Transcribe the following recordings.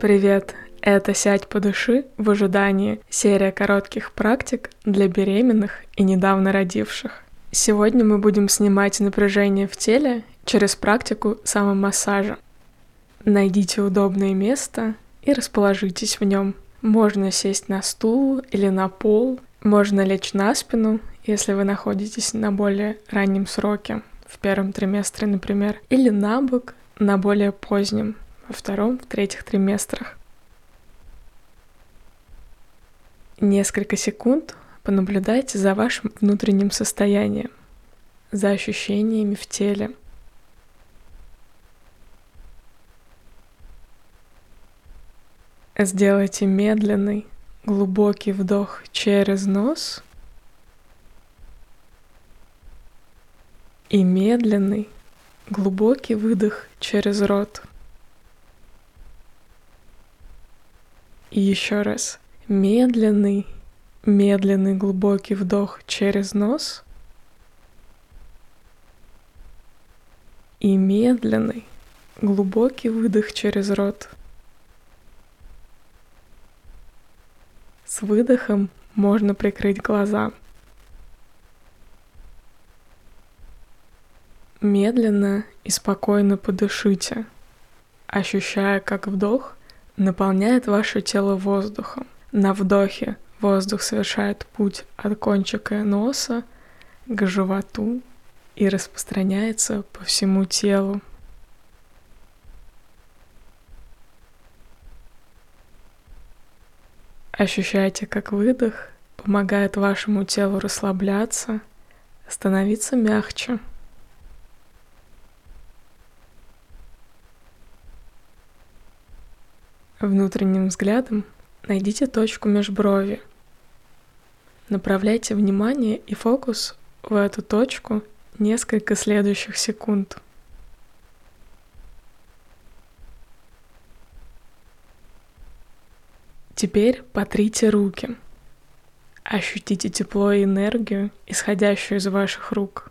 Привет! Это «Сядь по души» в ожидании серия коротких практик для беременных и недавно родивших. Сегодня мы будем снимать напряжение в теле через практику самомассажа. Найдите удобное место и расположитесь в нем. Можно сесть на стул или на пол, можно лечь на спину, если вы находитесь на более раннем сроке, в первом триместре, например, или на бок на более позднем, во втором, в третьих триместрах. Несколько секунд понаблюдайте за вашим внутренним состоянием, за ощущениями в теле. Сделайте медленный, глубокий вдох через нос и медленный, глубокий выдох через рот. И еще раз. Медленный, медленный глубокий вдох через нос. И медленный, глубокий выдох через рот. С выдохом можно прикрыть глаза. Медленно и спокойно подышите, ощущая, как вдох наполняет ваше тело воздухом. На вдохе воздух совершает путь от кончика носа к животу и распространяется по всему телу. Ощущайте, как выдох помогает вашему телу расслабляться, становиться мягче. Внутренним взглядом найдите точку межброви. Направляйте внимание и фокус в эту точку несколько следующих секунд. Теперь потрите руки. Ощутите тепло и энергию, исходящую из ваших рук.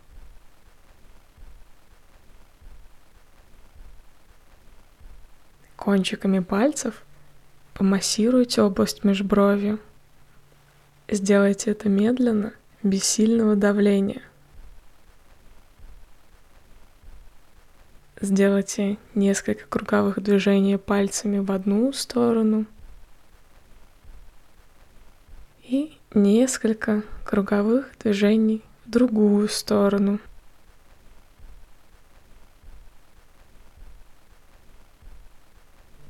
Кончиками пальцев помассируйте область межброви. Сделайте это медленно, без сильного давления. Сделайте несколько круговых движений пальцами в одну сторону и несколько круговых движений в другую сторону.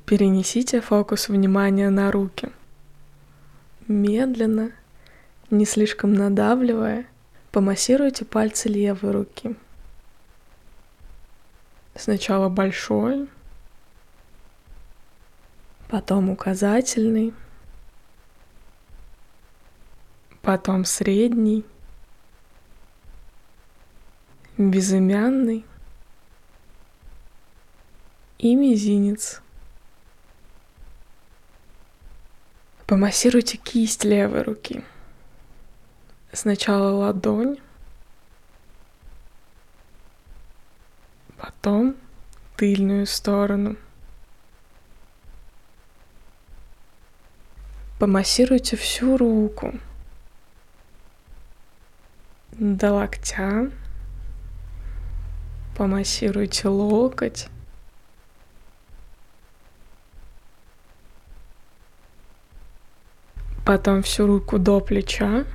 Перенесите фокус внимания на руки. Медленно, не слишком надавливая, помассируйте пальцы левой руки. Сначала большой, потом указательный, потом средний, безымянный и мизинец. Помассируйте кисть левой руки. Сначала ладонь, потом тыльную сторону. Помассируйте всю руку до локтя. Помассируйте локоть. Потом всю руку до плеча.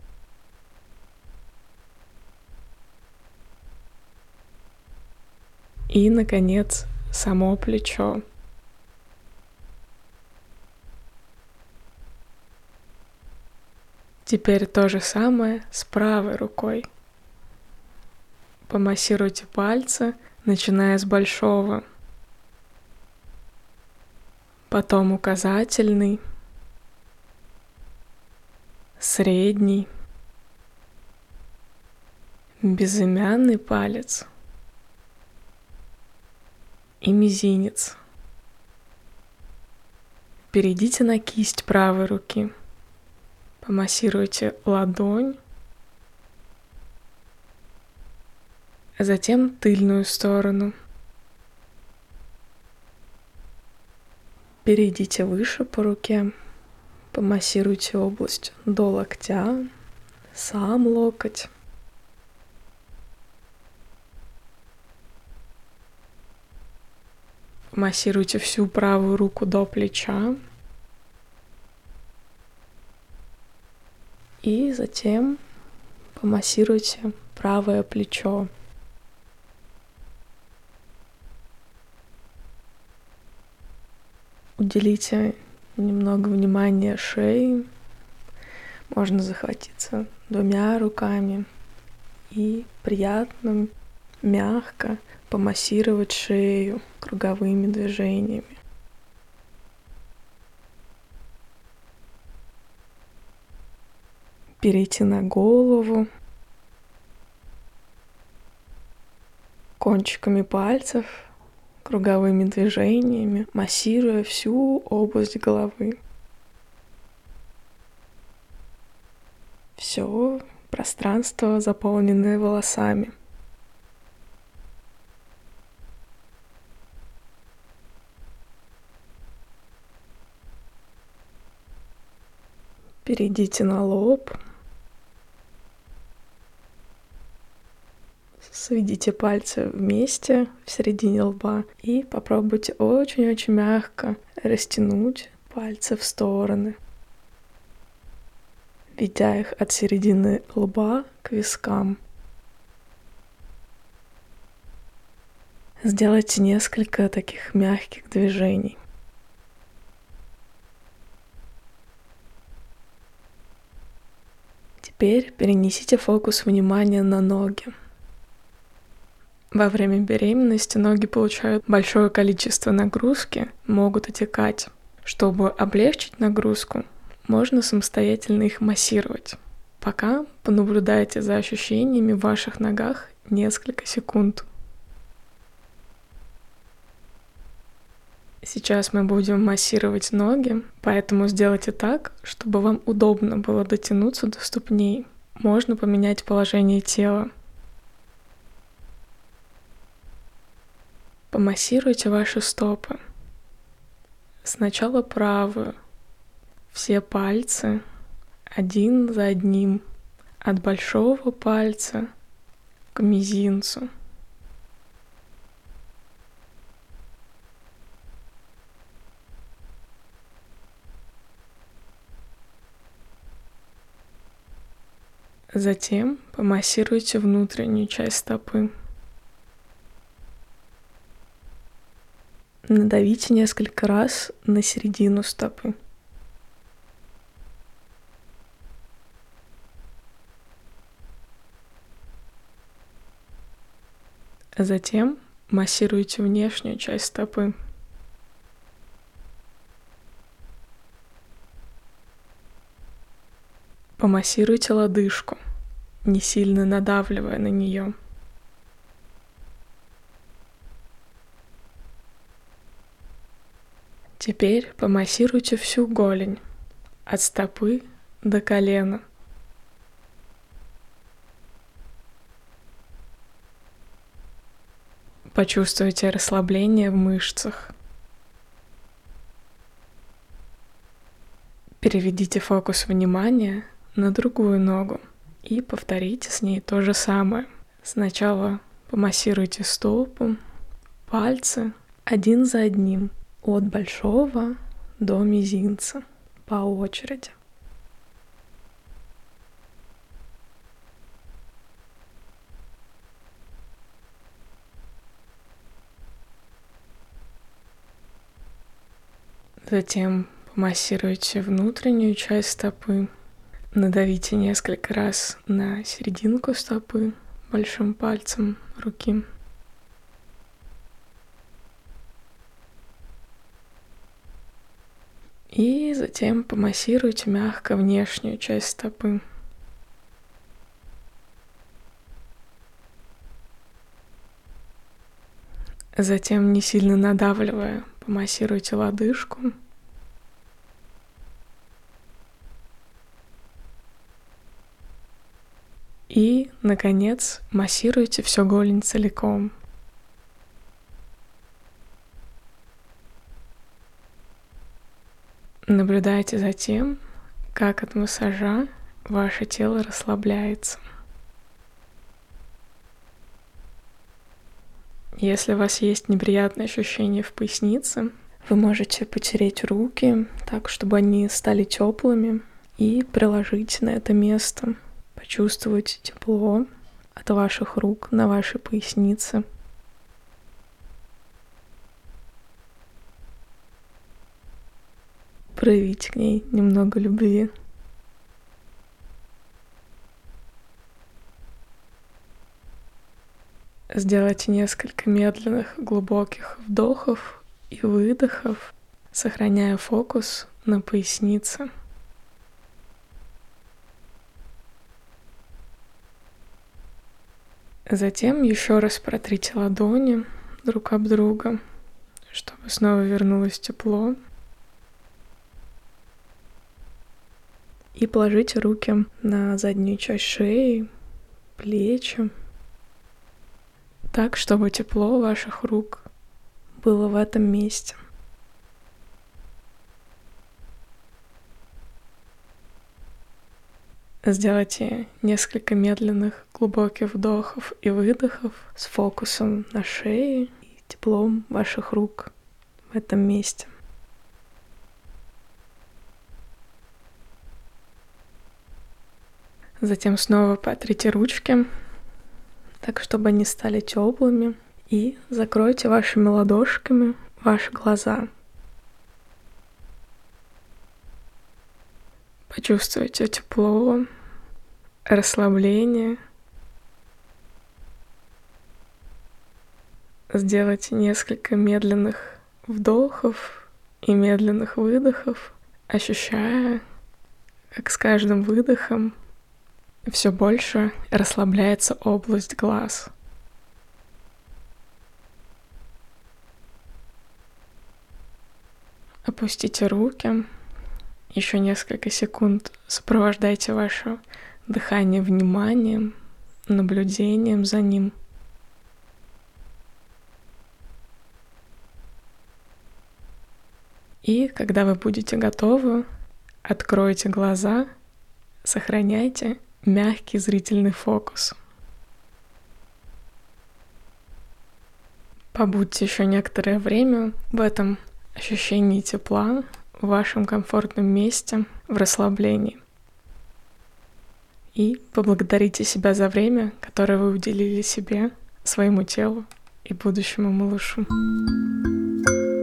И, наконец, само плечо. Теперь то же самое с правой рукой. Помассируйте пальцы, начиная с большого. Потом указательный – средний, безымянный палец и мизинец. Перейдите на кисть правой руки. Помассируйте ладонь, а затем тыльную сторону. Перейдите выше по руке, помассируйте область до локтя, сам локоть. Массируйте всю правую руку до плеча. И затем помассируйте правое плечо. Уделите немного внимания шее. Можно захватиться двумя руками и приятно, мягко помассировать шею круговыми движениями. Перейти на голову. Кончиками пальцев, круговыми движениями, массируя всю область головы. Все пространство, заполненное волосами – Перейдите на лоб. Сведите пальцы вместе в середине лба и попробуйте очень-очень мягко растянуть пальцы в стороны, ведя их от середины лба к вискам. Сделайте несколько таких мягких движений. Теперь перенесите фокус внимания на ноги. Во время беременности ноги получают большое количество нагрузки, могут отекать. Чтобы облегчить нагрузку, можно самостоятельно их массировать. Пока понаблюдайте за ощущениями в ваших ногах несколько секунд. Сейчас мы будем массировать ноги, поэтому сделайте так, чтобы вам удобно было дотянуться до ступней. Можно поменять положение тела. Помассируйте ваши стопы. Сначала правую. Все пальцы один за одним. От большого пальца к мизинцу. Затем помассируйте внутреннюю часть стопы. Надавите несколько раз на середину стопы. Затем массируйте внешнюю часть стопы. Помассируйте лодыжку, не сильно надавливая на нее. Теперь помассируйте всю голень, от стопы до колена. Почувствуйте расслабление в мышцах. Переведите фокус внимания на другую ногу и повторите с ней то же самое. Сначала помассируйте стопу, пальцы один за одним от большого до мизинца по очереди. Затем помассируйте внутреннюю часть стопы, Надавите несколько раз на серединку стопы большим пальцем руки. И затем помассируйте мягко внешнюю часть стопы. Затем, не сильно надавливая, помассируйте лодыжку – И, наконец, массируйте все голень целиком. Наблюдайте за тем, как от массажа ваше тело расслабляется. Если у вас есть неприятные ощущения в пояснице, вы можете потереть руки так, чтобы они стали теплыми, и приложить на это место. Почувствовать тепло от ваших рук на вашей пояснице. Проявить к ней немного любви. Сделайте несколько медленных глубоких вдохов и выдохов, сохраняя фокус на пояснице. Затем еще раз протрите ладони друг об друга, чтобы снова вернулось тепло. И положите руки на заднюю часть шеи, плечи, так, чтобы тепло ваших рук было в этом месте. Сделайте несколько медленных глубоких вдохов и выдохов с фокусом на шее и теплом ваших рук в этом месте. Затем снова потрите ручки, так чтобы они стали теплыми, и закройте вашими ладошками ваши глаза. Почувствуйте тепло, расслабление. Сделайте несколько медленных вдохов и медленных выдохов, ощущая, как с каждым выдохом все больше расслабляется область глаз. Опустите руки еще несколько секунд сопровождайте ваше дыхание вниманием, наблюдением за ним. И когда вы будете готовы, откройте глаза, сохраняйте мягкий зрительный фокус. Побудьте еще некоторое время в этом ощущении тепла, в вашем комфортном месте, в расслаблении. И поблагодарите себя за время, которое вы уделили себе, своему телу и будущему малышу. thank you